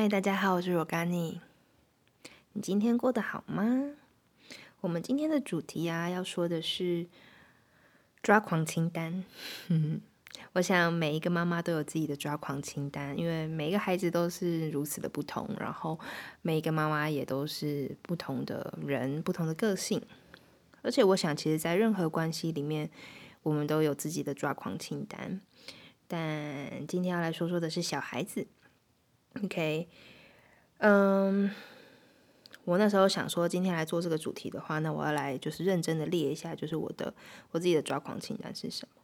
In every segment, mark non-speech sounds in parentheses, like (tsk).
嗨，大家好，我是若干妮。你今天过得好吗？我们今天的主题啊，要说的是抓狂清单。(laughs) 我想每一个妈妈都有自己的抓狂清单，因为每一个孩子都是如此的不同，然后每一个妈妈也都是不同的人，不同的个性。而且我想，其实，在任何关系里面，我们都有自己的抓狂清单。但今天要来说说的是小孩子。OK，嗯，我那时候想说，今天来做这个主题的话，那我要来就是认真的列一下，就是我的我自己的抓狂清单是什么。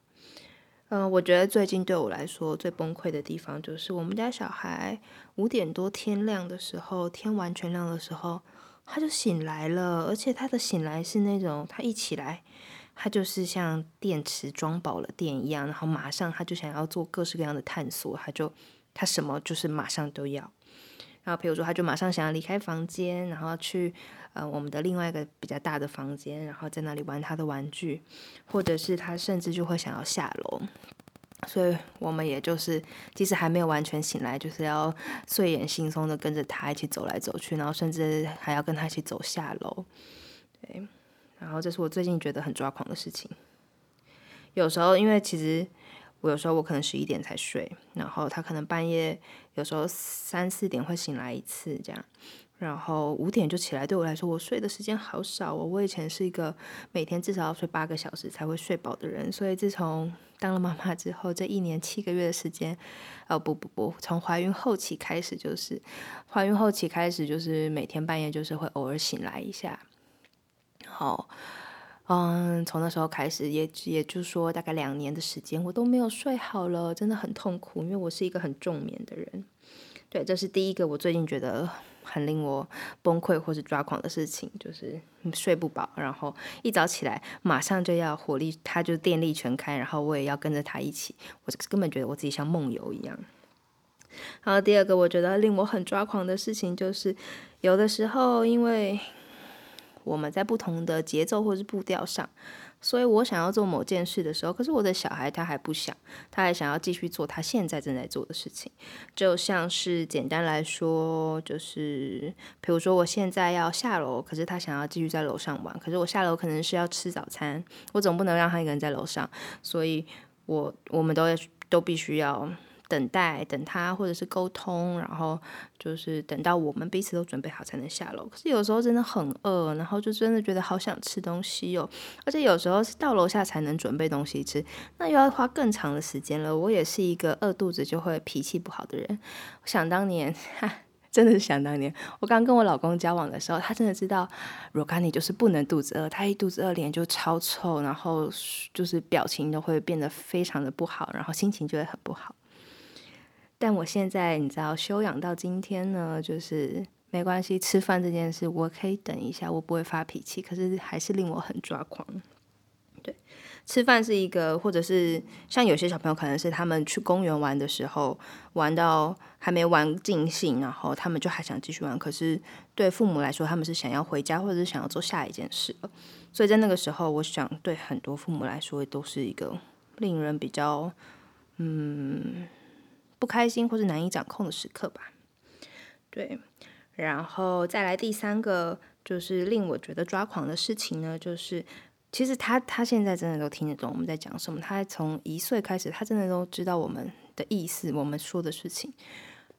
嗯，我觉得最近对我来说最崩溃的地方，就是我们家小孩五点多天亮的时候，天完全亮的时候，他就醒来了，而且他的醒来是那种，他一起来，他就是像电池装饱了电一样，然后马上他就想要做各式各样的探索，他就。他什么就是马上都要，然后比如说他就马上想要离开房间，然后去呃我们的另外一个比较大的房间，然后在那里玩他的玩具，或者是他甚至就会想要下楼，所以我们也就是即使还没有完全醒来，就是要睡眼惺忪的跟着他一起走来走去，然后甚至还要跟他一起走下楼，对，然后这是我最近觉得很抓狂的事情，有时候因为其实。我有时候我可能十一点才睡，然后他可能半夜有时候三四点会醒来一次这样，然后五点就起来。对我来说，我睡的时间好少哦。我以前是一个每天至少要睡八个小时才会睡饱的人，所以自从当了妈妈之后，这一年七个月的时间，哦不不不，从怀孕后期开始就是，怀孕后期开始就是每天半夜就是会偶尔醒来一下，好。嗯，从那时候开始，也也就是说，大概两年的时间，我都没有睡好了，真的很痛苦。因为我是一个很重眠的人，对，这是第一个我最近觉得很令我崩溃或是抓狂的事情，就是睡不饱，然后一早起来马上就要火力，他就电力全开，然后我也要跟着他一起，我根本觉得我自己像梦游一样。然后第二个我觉得令我很抓狂的事情，就是有的时候因为。我们在不同的节奏或是步调上，所以我想要做某件事的时候，可是我的小孩他还不想，他还想要继续做他现在正在做的事情。就像是简单来说，就是比如说我现在要下楼，可是他想要继续在楼上玩，可是我下楼可能是要吃早餐，我总不能让他一个人在楼上，所以我我们都要都必须要。等待，等他，或者是沟通，然后就是等到我们彼此都准备好才能下楼。可是有时候真的很饿，然后就真的觉得好想吃东西哦。而且有时候是到楼下才能准备东西吃，那又要花更长的时间了。我也是一个饿肚子就会脾气不好的人。想当年，(laughs) 真的是想当年，我刚跟我老公交往的时候，他真的知道若干你就是不能肚子饿，他一肚子饿脸就超臭，然后就是表情都会变得非常的不好，然后心情就会很不好。但我现在你知道修养到今天呢，就是没关系，吃饭这件事我可以等一下，我不会发脾气，可是还是令我很抓狂。对，吃饭是一个，或者是像有些小朋友可能是他们去公园玩的时候，玩到还没玩尽兴，然后他们就还想继续玩，可是对父母来说，他们是想要回家，或者是想要做下一件事了。所以在那个时候，我想对很多父母来说，都是一个令人比较嗯。不开心或是难以掌控的时刻吧，对，然后再来第三个就是令我觉得抓狂的事情呢，就是其实他他现在真的都听得懂我们在讲什么，他从一岁开始，他真的都知道我们的意思，我们说的事情，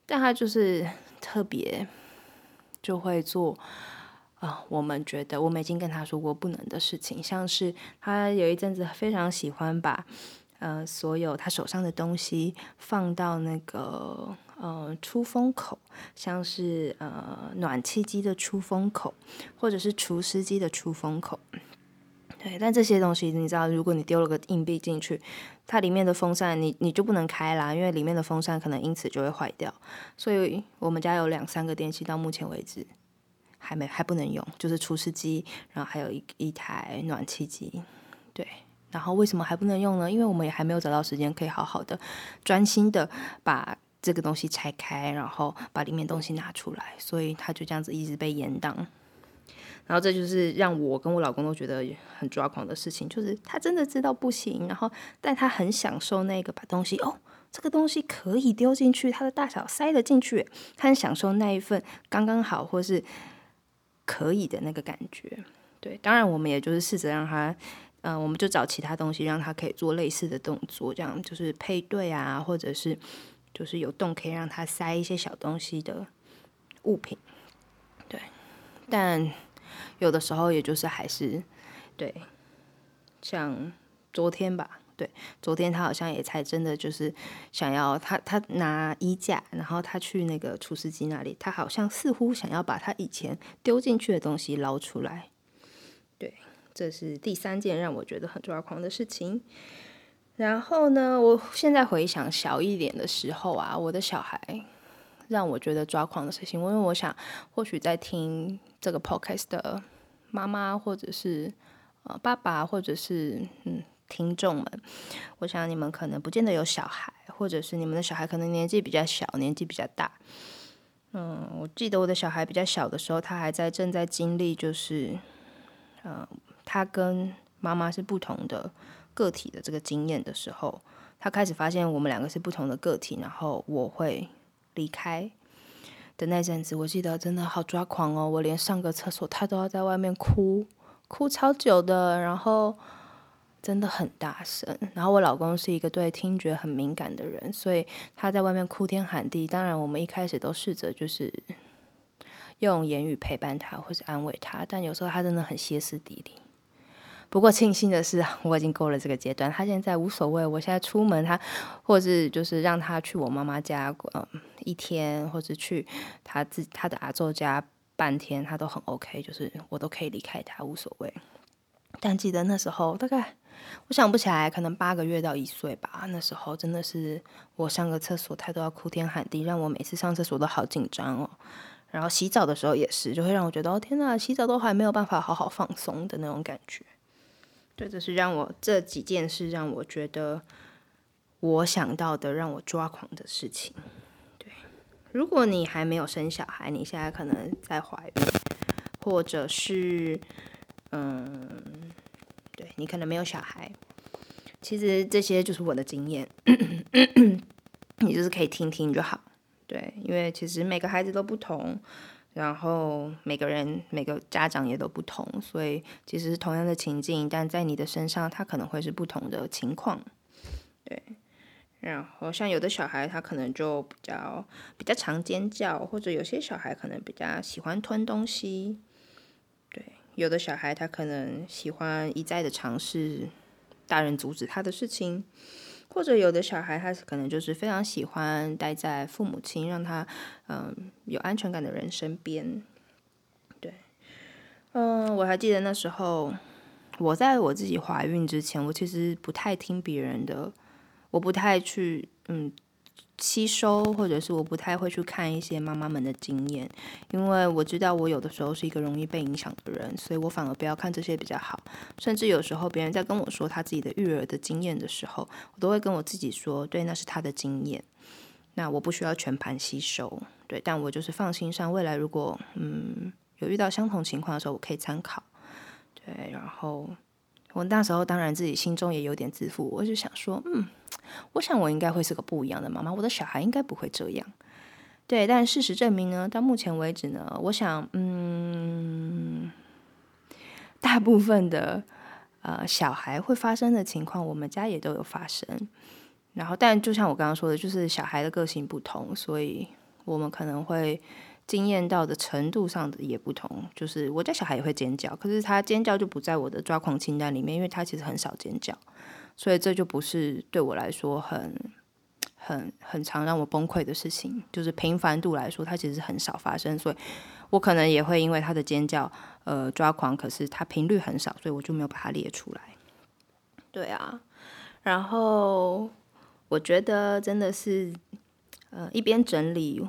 但他就是特别就会做啊，我们觉得我们已经跟他说过不能的事情，像是他有一阵子非常喜欢把。呃，所有他手上的东西放到那个呃出风口，像是呃暖气机的出风口，或者是除湿机的出风口。对，但这些东西你知道，如果你丢了个硬币进去，它里面的风扇你你就不能开啦，因为里面的风扇可能因此就会坏掉。所以我们家有两三个电器，到目前为止还没还不能用，就是除湿机，然后还有一一台暖气机，对。然后为什么还不能用呢？因为我们也还没有找到时间可以好好的、专心的把这个东西拆开，然后把里面东西拿出来，所以它就这样子一直被延宕。然后这就是让我跟我老公都觉得很抓狂的事情，就是他真的知道不行，然后但他很享受那个把东西哦这个东西可以丢进去，它的大小塞得进去，他很享受那一份刚刚好或是可以的那个感觉。对，当然我们也就是试着让他，嗯，我们就找其他东西让他可以做类似的动作，这样就是配对啊，或者是就是有洞可以让他塞一些小东西的物品。对，但有的时候也就是还是对，像昨天吧。对，昨天他好像也才真的就是想要他他拿衣架，然后他去那个厨师机那里，他好像似乎想要把他以前丢进去的东西捞出来。对，这是第三件让我觉得很抓狂的事情。然后呢，我现在回想小一点的时候啊，我的小孩让我觉得抓狂的事情，因为我想或许在听这个 podcast 的妈妈或者是呃爸爸或者是嗯。听众们，我想你们可能不见得有小孩，或者是你们的小孩可能年纪比较小，年纪比较大。嗯，我记得我的小孩比较小的时候，他还在正在经历，就是，嗯，他跟妈妈是不同的个体的这个经验的时候，他开始发现我们两个是不同的个体，然后我会离开的那阵子，我记得真的好抓狂哦！我连上个厕所，他都要在外面哭，哭超久的，然后。真的很大声，然后我老公是一个对听觉很敏感的人，所以他在外面哭天喊地。当然，我们一开始都试着就是用言语陪伴他或是安慰他，但有时候他真的很歇斯底里。不过庆幸的是，我已经过了这个阶段，他现在无所谓。我现在出门，他或者是就是让他去我妈妈家，嗯，一天，或者去他自他的阿周家半天，他都很 OK，就是我都可以离开他，无所谓。但记得那时候大概。我想不起来，可能八个月到一岁吧。那时候真的是我上个厕所，他都要哭天喊地，让我每次上厕所都好紧张哦。然后洗澡的时候也是，就会让我觉得哦天哪，洗澡都还没有办法好好放松的那种感觉。对，这是让我这几件事让我觉得我想到的让我抓狂的事情。对，如果你还没有生小孩，你现在可能在怀孕，或者是嗯。对你可能没有小孩，其实这些就是我的经验，你就是可以听听就好。对，因为其实每个孩子都不同，然后每个人每个家长也都不同，所以其实是同样的情境，但在你的身上，他可能会是不同的情况。对，然后像有的小孩，他可能就比较比较常尖叫，或者有些小孩可能比较喜欢吞东西。对有的小孩他可能喜欢一再的尝试大人阻止他的事情，或者有的小孩他可能就是非常喜欢待在父母亲让他嗯有安全感的人身边。对，嗯，我还记得那时候我在我自己怀孕之前，我其实不太听别人的，我不太去嗯。吸收，或者是我不太会去看一些妈妈们的经验，因为我知道我有的时候是一个容易被影响的人，所以我反而不要看这些比较好。甚至有时候别人在跟我说他自己的育儿的经验的时候，我都会跟我自己说，对，那是他的经验，那我不需要全盘吸收，对，但我就是放心上，未来如果嗯有遇到相同情况的时候，我可以参考，对，然后。我那时候当然自己心中也有点自负，我就想说，嗯，我想我应该会是个不一样的妈妈，我的小孩应该不会这样。对，但事实证明呢，到目前为止呢，我想，嗯，大部分的呃小孩会发生的情况，我们家也都有发生。然后，但就像我刚刚说的，就是小孩的个性不同，所以我们可能会。经验到的程度上的也不同，就是我家小孩也会尖叫，可是他尖叫就不在我的抓狂清单里面，因为他其实很少尖叫，所以这就不是对我来说很很很常让我崩溃的事情。就是频繁度来说，它其实很少发生，所以我可能也会因为他的尖叫呃抓狂，可是他频率很少，所以我就没有把它列出来。对啊，然后我觉得真的是呃一边整理。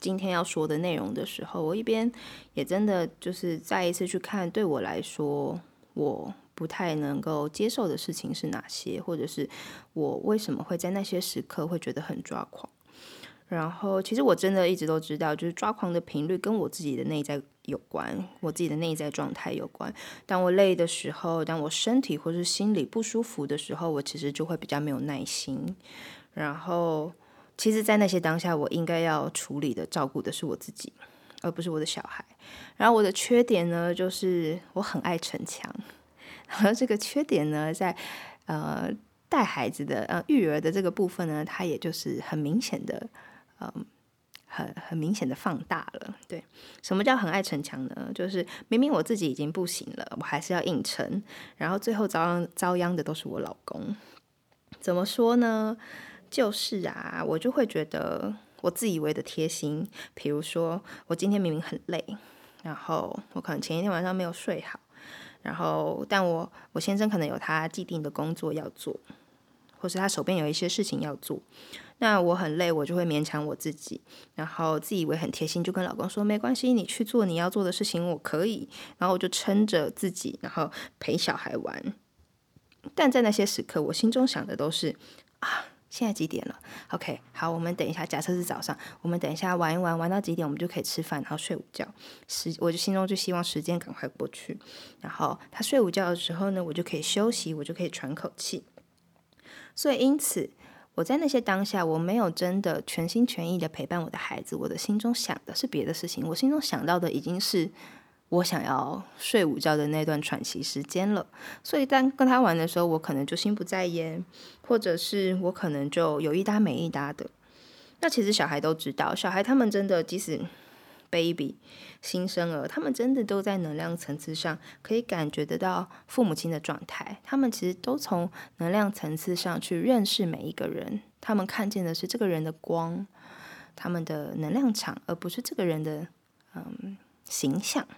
今天要说的内容的时候，我一边也真的就是再一次去看，对我来说我不太能够接受的事情是哪些，或者是我为什么会在那些时刻会觉得很抓狂。然后，其实我真的一直都知道，就是抓狂的频率跟我自己的内在有关，我自己的内在状态有关。当我累的时候，当我身体或是心里不舒服的时候，我其实就会比较没有耐心。然后，其实，在那些当下，我应该要处理的、照顾的是我自己，而不是我的小孩。然后，我的缺点呢，就是我很爱逞强。然后，这个缺点呢，在呃带孩子的呃育儿的这个部分呢，它也就是很明显的，嗯。很很明显的放大了，对，什么叫很爱逞强呢？就是明明我自己已经不行了，我还是要硬撑，然后最后遭殃遭殃的都是我老公。怎么说呢？就是啊，我就会觉得我自以为的贴心，比如说我今天明明很累，然后我可能前一天晚上没有睡好，然后但我我先生可能有他既定的工作要做，或是他手边有一些事情要做。那我很累，我就会勉强我自己，然后自以为很贴心，就跟老公说没关系，你去做你要做的事情，我可以。然后我就撑着自己，然后陪小孩玩。但在那些时刻，我心中想的都是啊，现在几点了？OK，好，我们等一下，假设是早上，我们等一下玩一玩，玩到几点我们就可以吃饭，然后睡午觉。时，我就心中就希望时间赶快过去。然后他睡午觉的时候呢，我就可以休息，我就可以喘口气。所以因此。我在那些当下，我没有真的全心全意的陪伴我的孩子，我的心中想的是别的事情，我心中想到的已经是我想要睡午觉的那段喘息时间了。所以当跟他玩的时候，我可能就心不在焉，或者是我可能就有一搭没一搭的。那其实小孩都知道，小孩他们真的即使。baby 新生儿，他们真的都在能量层次上可以感觉得到父母亲的状态。他们其实都从能量层次上去认识每一个人，他们看见的是这个人的光，他们的能量场，而不是这个人的嗯形象。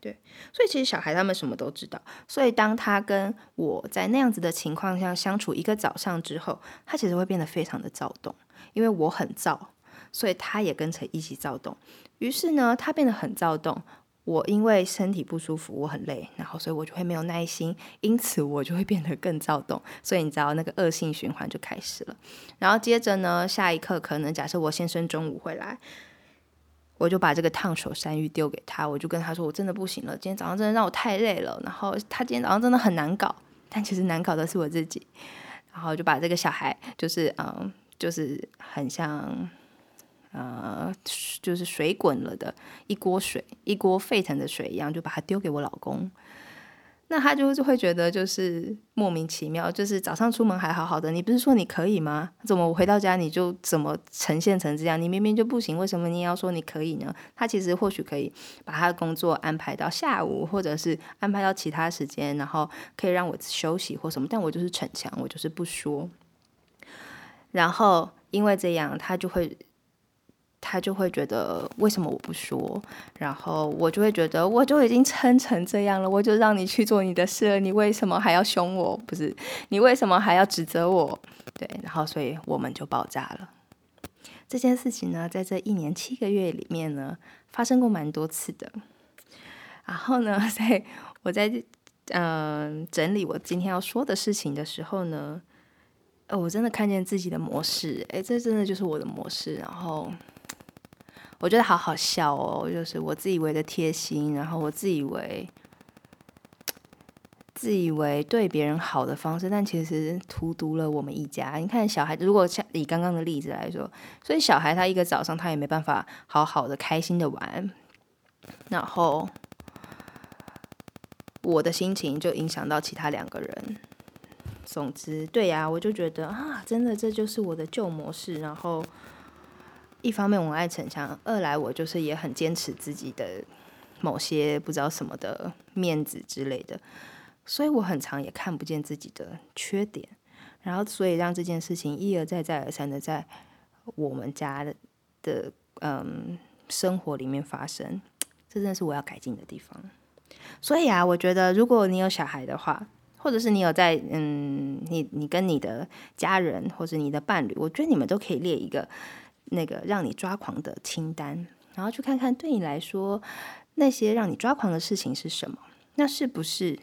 对，所以其实小孩他们什么都知道。所以当他跟我在那样子的情况下相处一个早上之后，他其实会变得非常的躁动，因为我很躁，所以他也跟着一起躁动。于是呢，他变得很躁动。我因为身体不舒服，我很累，然后所以我就会没有耐心，因此我就会变得更躁动。所以你知道那个恶性循环就开始了。然后接着呢，下一刻可能假设我先生中午会来，我就把这个烫手山芋丢给他，我就跟他说：“我真的不行了，今天早上真的让我太累了。”然后他今天早上真的很难搞，但其实难搞的是我自己。然后就把这个小孩，就是嗯，就是很像。呃，就是水滚了的一锅水，一锅沸腾的水一样，就把它丢给我老公。那他就就会觉得就是莫名其妙，就是早上出门还好好的，你不是说你可以吗？怎么我回到家你就怎么呈现成这样？你明明就不行，为什么你要说你可以呢？他其实或许可以把他的工作安排到下午，或者是安排到其他时间，然后可以让我休息或什么。但我就是逞强，我就是不说。然后因为这样，他就会。他就会觉得为什么我不说，然后我就会觉得我就已经撑成这样了，我就让你去做你的事了，你为什么还要凶我？不是你为什么还要指责我？对，然后所以我们就爆炸了。这件事情呢，在这一年七个月里面呢，发生过蛮多次的。然后呢，(laughs) 在我在嗯整理我今天要说的事情的时候呢，呃，我真的看见自己的模式，诶，这真的就是我的模式，然后。我觉得好好笑哦，就是我自以为的贴心，然后我自以为 (tsk) 自以为对别人好的方式，但其实荼毒了我们一家。你看，小孩如果像以刚刚的例子来说，所以小孩他一个早上他也没办法好好的开心的玩，然后我的心情就影响到其他两个人。总之，对呀，我就觉得啊，真的这就是我的旧模式，然后。一方面我爱逞强，二来我就是也很坚持自己的某些不知道什么的面子之类的，所以我很长也看不见自己的缺点，然后所以让这件事情一而再再而三的在我们家的的嗯生活里面发生，这真的是我要改进的地方。所以啊，我觉得如果你有小孩的话，或者是你有在嗯你你跟你的家人或者你的伴侣，我觉得你们都可以列一个。那个让你抓狂的清单，然后去看看对你来说那些让你抓狂的事情是什么？那是不是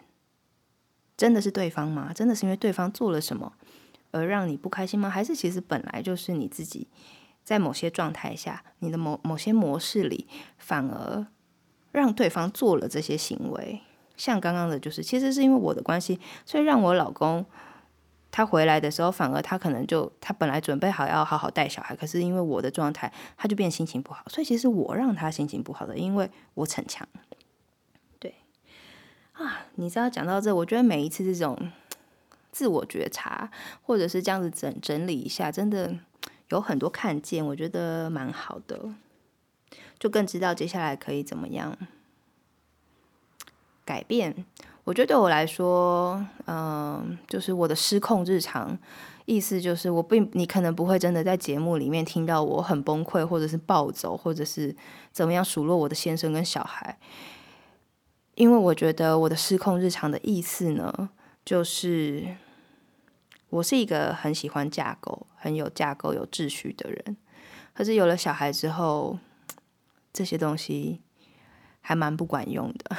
真的是对方吗？真的是因为对方做了什么而让你不开心吗？还是其实本来就是你自己在某些状态下，你的某某些模式里反而让对方做了这些行为，像刚刚的，就是其实是因为我的关系，所以让我老公他回来的时候，反而他可能就他本来准备好要好好带小孩，可是因为我的状态，他就变心情不好，所以其实我让他心情不好的，因为我逞强。对啊，你知道讲到这，我觉得每一次这种自我觉察，或者是这样子整整理一下，真的有很多看见，我觉得蛮好的。就更知道接下来可以怎么样改变。我觉得对我来说，嗯，就是我的失控日常，意思就是我并你可能不会真的在节目里面听到我很崩溃，或者是暴走，或者是怎么样数落我的先生跟小孩。因为我觉得我的失控日常的意思呢，就是我是一个很喜欢架构、很有架构、有秩序的人，可是有了小孩之后。这些东西还蛮不管用的，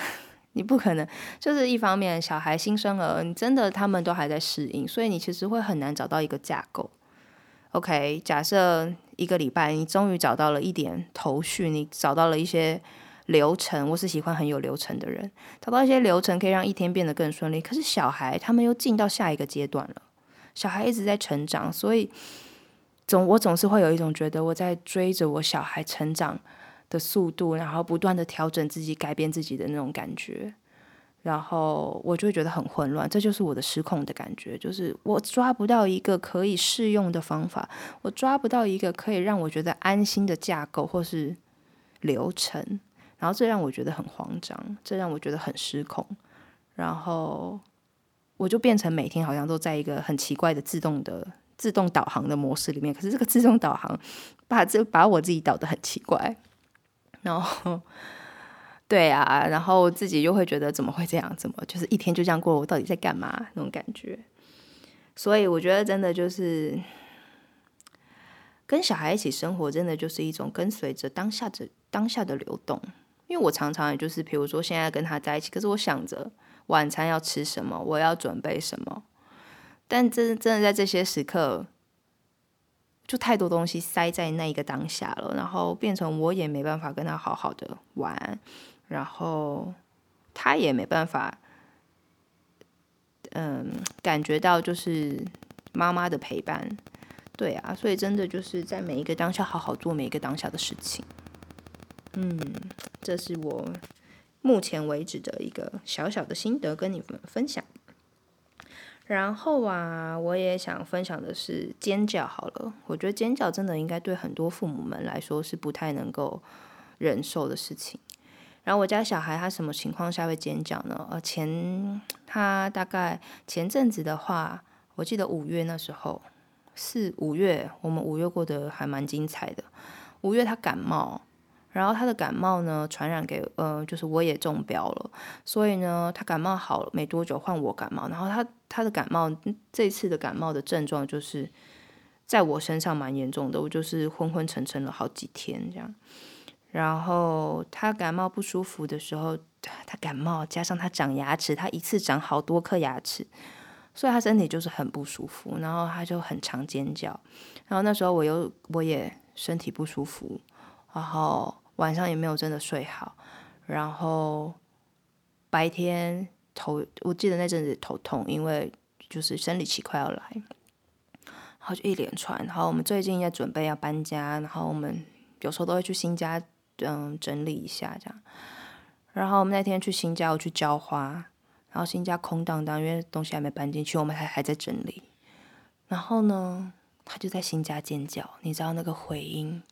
你不可能就是一方面小孩新生儿，你真的他们都还在适应，所以你其实会很难找到一个架构。OK，假设一个礼拜你终于找到了一点头绪，你找到了一些流程。我是喜欢很有流程的人，找到一些流程可以让一天变得更顺利。可是小孩他们又进到下一个阶段了，小孩一直在成长，所以总我总是会有一种觉得我在追着我小孩成长。的速度，然后不断的调整自己、改变自己的那种感觉，然后我就会觉得很混乱，这就是我的失控的感觉，就是我抓不到一个可以适用的方法，我抓不到一个可以让我觉得安心的架构或是流程，然后这让我觉得很慌张，这让我觉得很失控，然后我就变成每天好像都在一个很奇怪的自动的自动导航的模式里面，可是这个自动导航把这把我自己导得很奇怪。然后，对啊，然后自己又会觉得怎么会这样？怎么就是一天就这样过？我到底在干嘛？那种感觉。所以我觉得真的就是跟小孩一起生活，真的就是一种跟随着当下的当下的流动。因为我常常也就是，比如说现在跟他在一起，可是我想着晚餐要吃什么，我要准备什么。但真真的在这些时刻。就太多东西塞在那一个当下了，然后变成我也没办法跟他好好的玩，然后他也没办法，嗯，感觉到就是妈妈的陪伴，对啊，所以真的就是在每一个当下好好做每一个当下的事情，嗯，这是我目前为止的一个小小的心得跟你们分享。然后啊，我也想分享的是尖叫。好了，我觉得尖叫真的应该对很多父母们来说是不太能够忍受的事情。然后我家小孩他什么情况下会尖叫呢？呃，前他大概前阵子的话，我记得五月那时候，四五月我们五月过得还蛮精彩的。五月他感冒。然后他的感冒呢，传染给呃，就是我也中标了，所以呢，他感冒好了没多久，换我感冒。然后他他的感冒这次的感冒的症状就是在我身上蛮严重的，我就是昏昏沉沉了好几天这样。然后他感冒不舒服的时候，他感冒加上他长牙齿，他一次长好多颗牙齿，所以他身体就是很不舒服，然后他就很常尖叫。然后那时候我又我也身体不舒服，然后。晚上也没有真的睡好，然后白天头，我记得那阵子头痛，因为就是生理期快要来，然后就一连串。然后我们最近在准备要搬家，然后我们有时候都会去新家，嗯，整理一下这样。然后我们那天去新家，我去浇花，然后新家空荡荡，因为东西还没搬进去，我们还还在整理。然后呢，他就在新家尖叫，你知道那个回音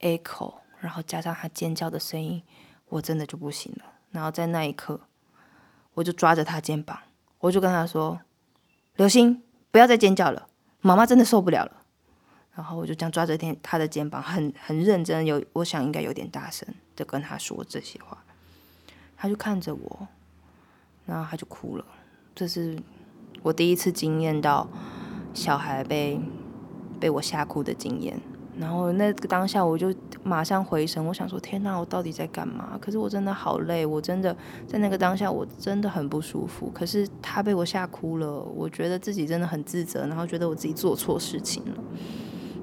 ，echo。然后加上他尖叫的声音，我真的就不行了。然后在那一刻，我就抓着他肩膀，我就跟他说：“刘星，不要再尖叫了，妈妈真的受不了了。”然后我就这样抓着天他的肩膀，很很认真，有我想应该有点大声的跟他说这些话。他就看着我，然后他就哭了。这是我第一次经验到小孩被被我吓哭的经验。然后那个当下，我就马上回神，我想说：天哪，我到底在干嘛？可是我真的好累，我真的在那个当下，我真的很不舒服。可是他被我吓哭了，我觉得自己真的很自责，然后觉得我自己做错事情了。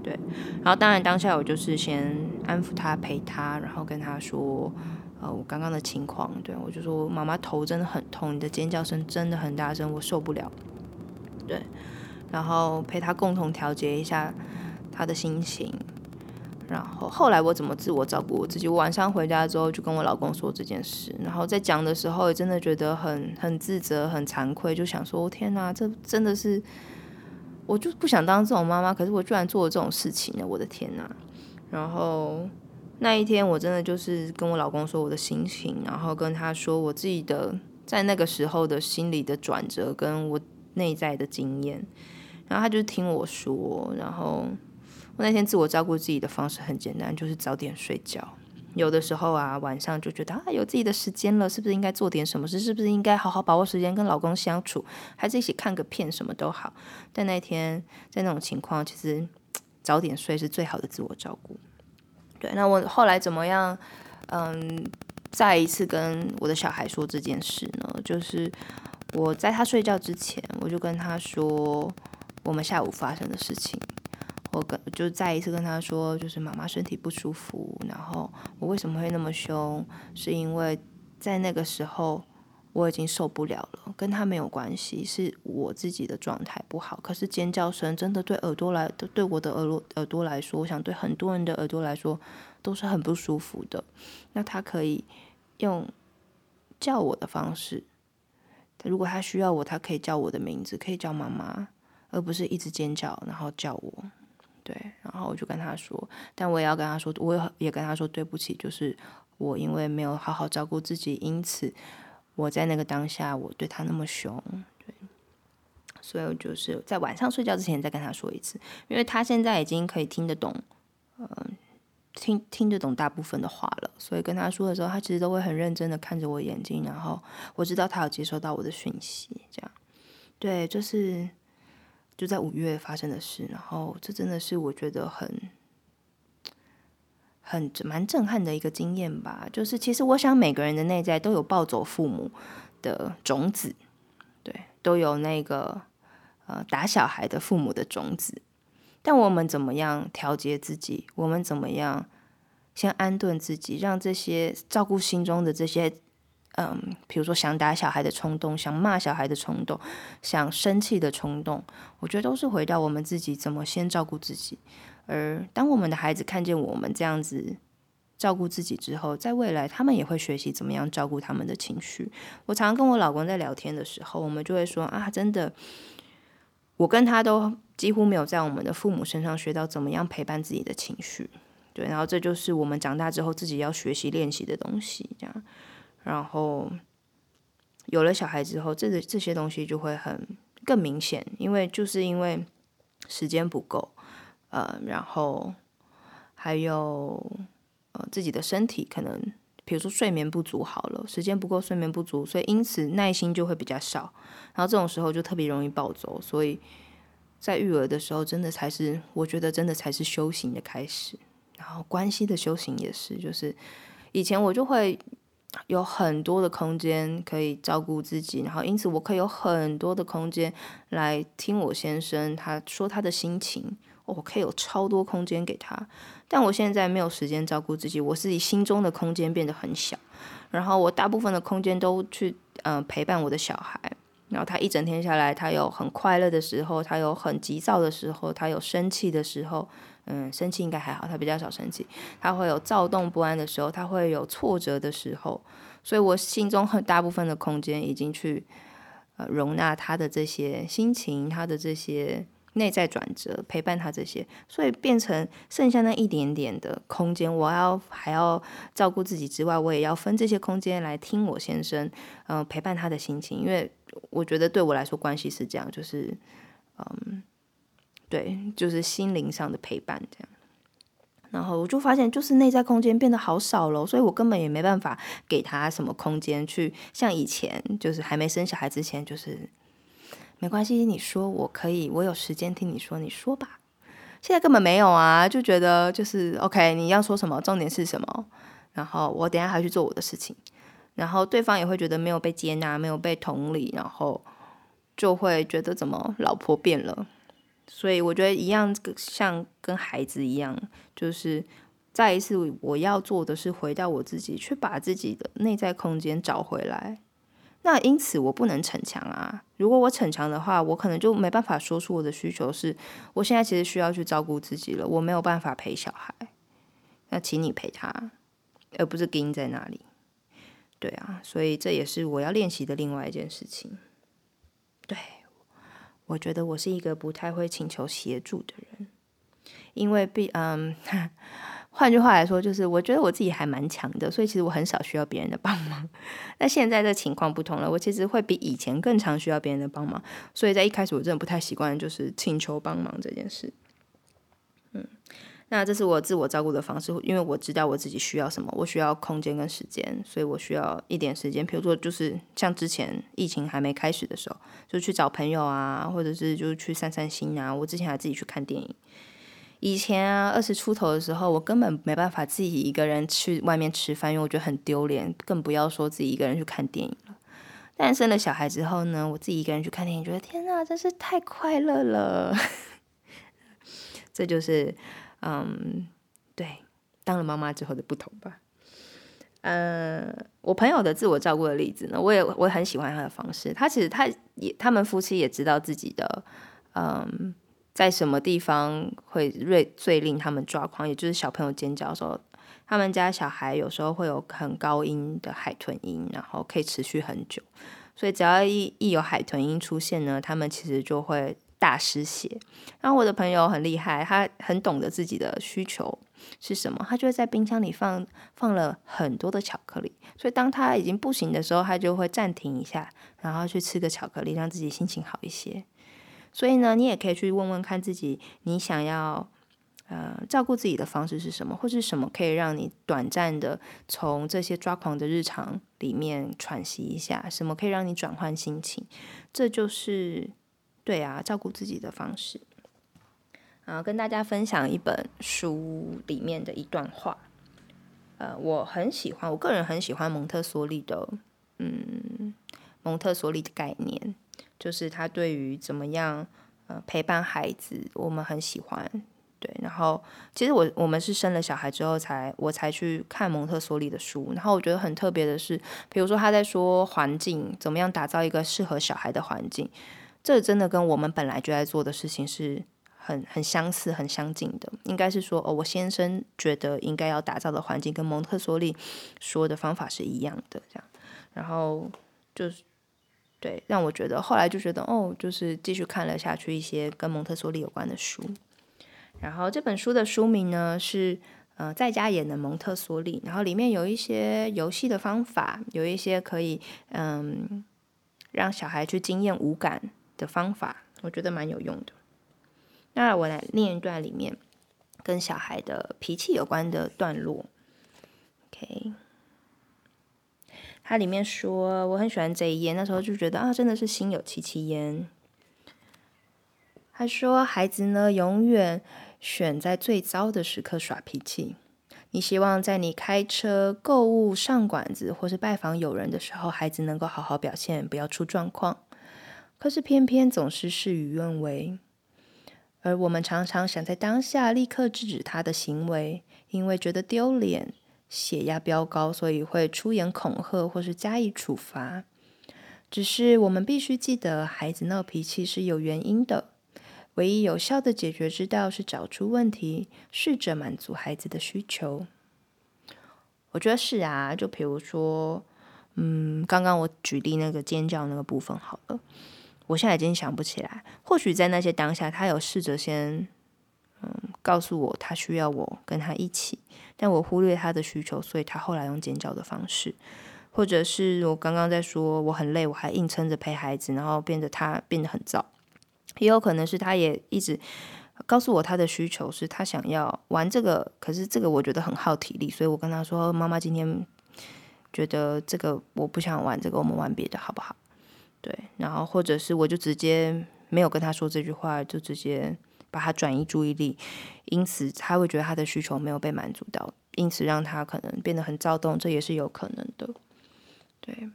对，然后当然当下我就是先安抚他，陪他，然后跟他说：呃我刚刚的情况，对我就说妈妈头真的很痛，你的尖叫声真的很大声，我受不了。对，然后陪他共同调节一下他的心情。然后后来我怎么自我照顾我自己？我晚上回家之后就跟我老公说这件事，然后在讲的时候也真的觉得很很自责、很惭愧，就想说天哪，这真的是我就不想当这种妈妈，可是我居然做了这种事情呢！我的天哪！然后那一天我真的就是跟我老公说我的心情，然后跟他说我自己的在那个时候的心理的转折，跟我内在的经验，然后他就听我说，然后。我那天自我照顾自己的方式很简单，就是早点睡觉。有的时候啊，晚上就觉得啊，有自己的时间了，是不是应该做点什么事？是不是应该好好把握时间跟老公相处，还是一起看个片，什么都好。但那天在那种情况，其实早点睡是最好的自我照顾。对，那我后来怎么样？嗯，再一次跟我的小孩说这件事呢？就是我在他睡觉之前，我就跟他说我们下午发生的事情。我跟就再一次跟他说，就是妈妈身体不舒服，然后我为什么会那么凶，是因为在那个时候我已经受不了了，跟他没有关系，是我自己的状态不好。可是尖叫声真的对耳朵来，对我的耳朵耳朵来说，我想对很多人的耳朵来说都是很不舒服的。那他可以用叫我的方式，如果他需要我，他可以叫我的名字，可以叫妈妈，而不是一直尖叫然后叫我。对，然后我就跟他说，但我也要跟他说，我也也跟他说对不起，就是我因为没有好好照顾自己，因此我在那个当下我对他那么凶，对，所以我就是在晚上睡觉之前再跟他说一次，因为他现在已经可以听得懂，嗯，听听得懂大部分的话了，所以跟他说的时候，他其实都会很认真的看着我眼睛，然后我知道他有接收到我的讯息，这样，对，就是。就在五月发生的事，然后这真的是我觉得很很蛮震撼的一个经验吧。就是其实我想每个人的内在都有暴走父母的种子，对，都有那个呃打小孩的父母的种子。但我们怎么样调节自己？我们怎么样先安顿自己，让这些照顾心中的这些。嗯，比如说想打小孩的冲动，想骂小孩的冲动，想生气的冲动，我觉得都是回到我们自己怎么先照顾自己。而当我们的孩子看见我们这样子照顾自己之后，在未来他们也会学习怎么样照顾他们的情绪。我常跟我老公在聊天的时候，我们就会说啊，真的，我跟他都几乎没有在我们的父母身上学到怎么样陪伴自己的情绪。对，然后这就是我们长大之后自己要学习练习的东西，这样。然后有了小孩之后，这个这些东西就会很更明显，因为就是因为时间不够，呃，然后还有呃自己的身体可能，比如说睡眠不足好了，时间不够，睡眠不足，所以因此耐心就会比较少，然后这种时候就特别容易暴走，所以在育儿的时候，真的才是我觉得真的才是修行的开始，然后关系的修行也是，就是以前我就会。有很多的空间可以照顾自己，然后因此我可以有很多的空间来听我先生他说他的心情，我可以有超多空间给他。但我现在没有时间照顾自己，我自己心中的空间变得很小，然后我大部分的空间都去嗯陪伴我的小孩，然后他一整天下来，他有很快乐的时候，他有很急躁的时候，他有生气的时候。嗯，生气应该还好，他比较少生气。他会有躁动不安的时候，他会有挫折的时候，所以我心中很大部分的空间已经去呃容纳他的这些心情，他的这些内在转折，陪伴他这些，所以变成剩下那一点点的空间，我要还要照顾自己之外，我也要分这些空间来听我先生，嗯，陪伴他的心情，因为我觉得对我来说关系是这样，就是嗯。对，就是心灵上的陪伴这样，然后我就发现，就是内在空间变得好少了，所以我根本也没办法给他什么空间去像以前，就是还没生小孩之前，就是没关系，你说我可以，我有时间听你说，你说吧。现在根本没有啊，就觉得就是 OK，你要说什么，重点是什么，然后我等下还要去做我的事情，然后对方也会觉得没有被接纳，没有被同理，然后就会觉得怎么老婆变了。所以我觉得一样，像跟孩子一样，就是再一次我要做的是回到我自己，去把自己的内在空间找回来。那因此我不能逞强啊！如果我逞强的话，我可能就没办法说出我的需求是：我现在其实需要去照顾自己了，我没有办法陪小孩。那请你陪他，而不是盯在那里。对啊，所以这也是我要练习的另外一件事情。对，我觉得我是一个不太会请求协助的人，因为必嗯。(laughs) 换句话来说，就是我觉得我自己还蛮强的，所以其实我很少需要别人的帮忙。(laughs) 那现在的情况不同了，我其实会比以前更常需要别人的帮忙。所以在一开始，我真的不太习惯，就是请求帮忙这件事。嗯，那这是我自我照顾的方式，因为我知道我自己需要什么，我需要空间跟时间，所以我需要一点时间。比如说，就是像之前疫情还没开始的时候，就去找朋友啊，或者是就去散散心啊。我之前还自己去看电影。以前啊，二十出头的时候，我根本没办法自己一个人去外面吃饭，因为我觉得很丢脸，更不要说自己一个人去看电影了。但生了小孩之后呢，我自己一个人去看电影，觉得天哪，真是太快乐了。(laughs) 这就是，嗯，对，当了妈妈之后的不同吧。呃，我朋友的自我照顾的例子呢，我也我很喜欢他的方式。他其实他也，他们夫妻也知道自己的，嗯。在什么地方会最最令他们抓狂？也就是小朋友尖叫的时候，他们家小孩有时候会有很高音的海豚音，然后可以持续很久。所以只要一一有海豚音出现呢，他们其实就会大失血。然后我的朋友很厉害，他很懂得自己的需求是什么，他就会在冰箱里放放了很多的巧克力。所以当他已经不行的时候，他就会暂停一下，然后去吃个巧克力，让自己心情好一些。所以呢，你也可以去问问看自己，你想要呃照顾自己的方式是什么，或是什么可以让你短暂的从这些抓狂的日常里面喘息一下，什么可以让你转换心情，这就是对啊照顾自己的方式。然后跟大家分享一本书里面的一段话，呃，我很喜欢，我个人很喜欢蒙特梭利的，嗯，蒙特梭利的概念。就是他对于怎么样呃陪伴孩子，我们很喜欢，对。然后其实我我们是生了小孩之后才我才去看蒙特梭利的书。然后我觉得很特别的是，比如说他在说环境怎么样打造一个适合小孩的环境，这真的跟我们本来就在做的事情是很很相似、很相近的。应该是说哦，我先生觉得应该要打造的环境跟蒙特梭利说的方法是一样的，这样。然后就是。对，让我觉得后来就觉得哦，就是继续看了下去一些跟蒙特梭利有关的书。然后这本书的书名呢是呃在家也能蒙特梭利，然后里面有一些游戏的方法，有一些可以嗯让小孩去经验五感的方法，我觉得蛮有用的。那我来念一段里面跟小孩的脾气有关的段落，OK。它里面说，我很喜欢这一页。那时候就觉得啊，真的是心有戚戚焉。他说，孩子呢，永远选在最糟的时刻耍脾气。你希望在你开车、购物、上馆子或是拜访友人的时候，孩子能够好好表现，不要出状况。可是偏偏总是事与愿违。而我们常常想在当下立刻制止他的行为，因为觉得丢脸。血压飙高，所以会出言恐吓或是加以处罚。只是我们必须记得，孩子闹脾气是有原因的。唯一有效的解决之道是找出问题，试着满足孩子的需求。我觉得是啊，就比如说，嗯，刚刚我举例那个尖叫那个部分好了，我现在已经想不起来。或许在那些当下，他有试着先。嗯，告诉我他需要我跟他一起，但我忽略他的需求，所以他后来用尖叫的方式，或者是我刚刚在说我很累，我还硬撑着陪孩子，然后变得他变得很燥，也有可能是他也一直告诉我他的需求是他想要玩这个，可是这个我觉得很耗体力，所以我跟他说妈妈今天觉得这个我不想玩这个，我们玩别的好不好？对，然后或者是我就直接没有跟他说这句话，就直接。把他转移注意力，因此他会觉得他的需求没有被满足到，因此让他可能变得很躁动，这也是有可能的。对，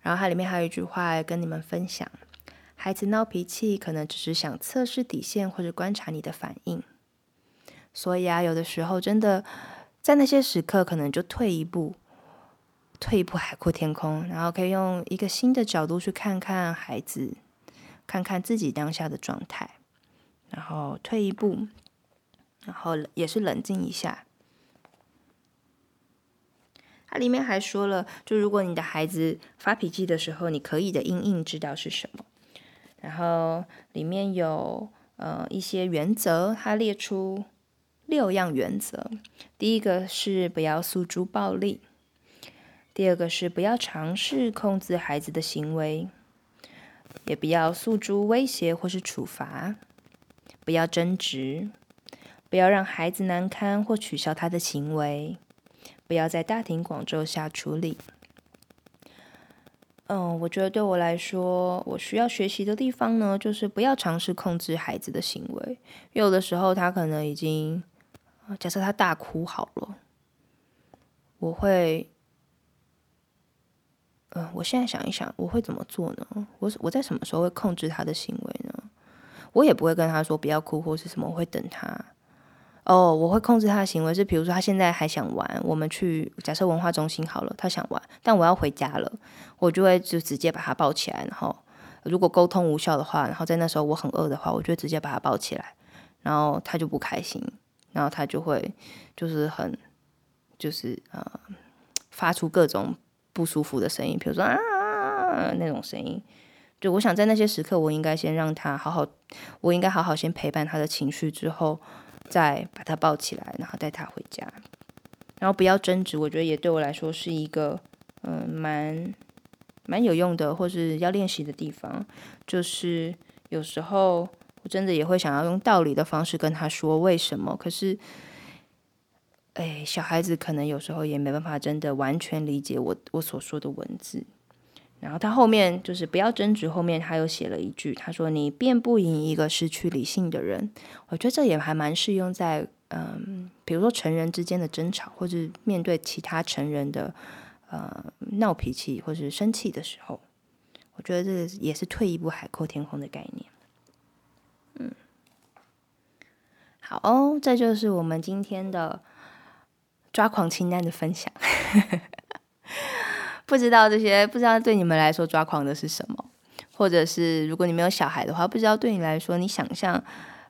然后它里面还有一句话跟你们分享：孩子闹脾气，可能只是想测试底线或者观察你的反应。所以啊，有的时候真的在那些时刻，可能就退一步，退一步海阔天空，然后可以用一个新的角度去看看孩子，看看自己当下的状态，然后退一步，然后也是冷静一下。它里面还说了，就如果你的孩子发脾气的时候，你可以的阴影知道是什么。然后里面有呃一些原则，它列出六样原则。第一个是不要诉诸暴力，第二个是不要尝试控制孩子的行为，也不要诉诸威胁或是处罚，不要争执，不要让孩子难堪或取消他的行为。不要在大庭广众下处理。嗯，我觉得对我来说，我需要学习的地方呢，就是不要尝试控制孩子的行为。有的时候，他可能已经，假设他大哭好了，我会，嗯，我现在想一想，我会怎么做呢？我我在什么时候会控制他的行为呢？我也不会跟他说不要哭或是什么，我会等他。哦，我会控制他的行为，是比如说他现在还想玩，我们去假设文化中心好了，他想玩，但我要回家了，我就会就直接把他抱起来，然后如果沟通无效的话，然后在那时候我很饿的话，我就直接把他抱起来，然后他就不开心，然后他就会就是很就是呃发出各种不舒服的声音，比如说啊那种声音，就我想在那些时刻，我应该先让他好好，我应该好好先陪伴他的情绪之后。再把他抱起来，然后带他回家，然后不要争执。我觉得也对我来说是一个嗯蛮蛮有用的，或是要练习的地方。就是有时候我真的也会想要用道理的方式跟他说为什么，可是哎，小孩子可能有时候也没办法真的完全理解我我所说的文字。然后他后面就是不要争执，后面他又写了一句，他说：“你辩不赢一个失去理性的人。”我觉得这也还蛮适用在嗯，比如说成人之间的争吵，或者面对其他成人的呃闹脾气或是生气的时候，我觉得这也是退一步海阔天空的概念。嗯，好哦，这就是我们今天的抓狂清单的分享。(laughs) 不知道这些，不知道对你们来说抓狂的是什么，或者是如果你没有小孩的话，不知道对你来说，你想象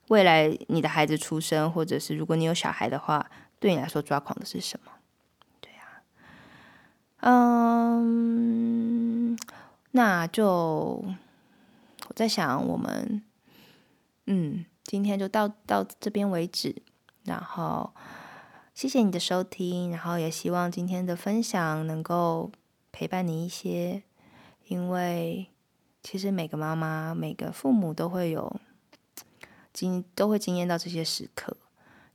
未来你的孩子出生，或者是如果你有小孩的话，对你来说抓狂的是什么？对呀，嗯，那就我在想，我们嗯，今天就到到这边为止，然后谢谢你的收听，然后也希望今天的分享能够。陪伴你一些，因为其实每个妈妈、每个父母都会有经都会经验到这些时刻，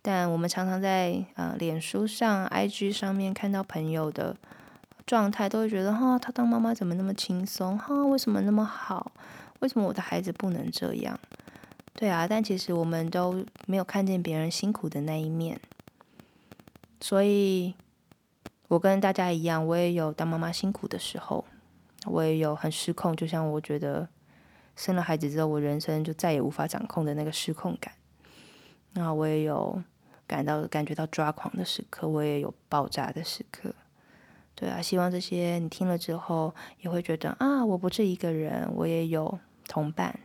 但我们常常在呃脸书上、IG 上面看到朋友的状态，都会觉得哈，他当妈妈怎么那么轻松？哈，为什么那么好？为什么我的孩子不能这样？对啊，但其实我们都没有看见别人辛苦的那一面，所以。我跟大家一样，我也有当妈妈辛苦的时候，我也有很失控，就像我觉得生了孩子之后，我人生就再也无法掌控的那个失控感。那我也有感到感觉到抓狂的时刻，我也有爆炸的时刻。对啊，希望这些你听了之后，也会觉得啊，我不是一个人，我也有同伴，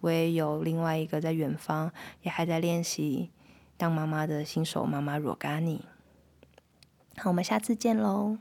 我也有另外一个在远方，也还在练习当妈妈的新手妈妈若干你。那，我们下次见喽。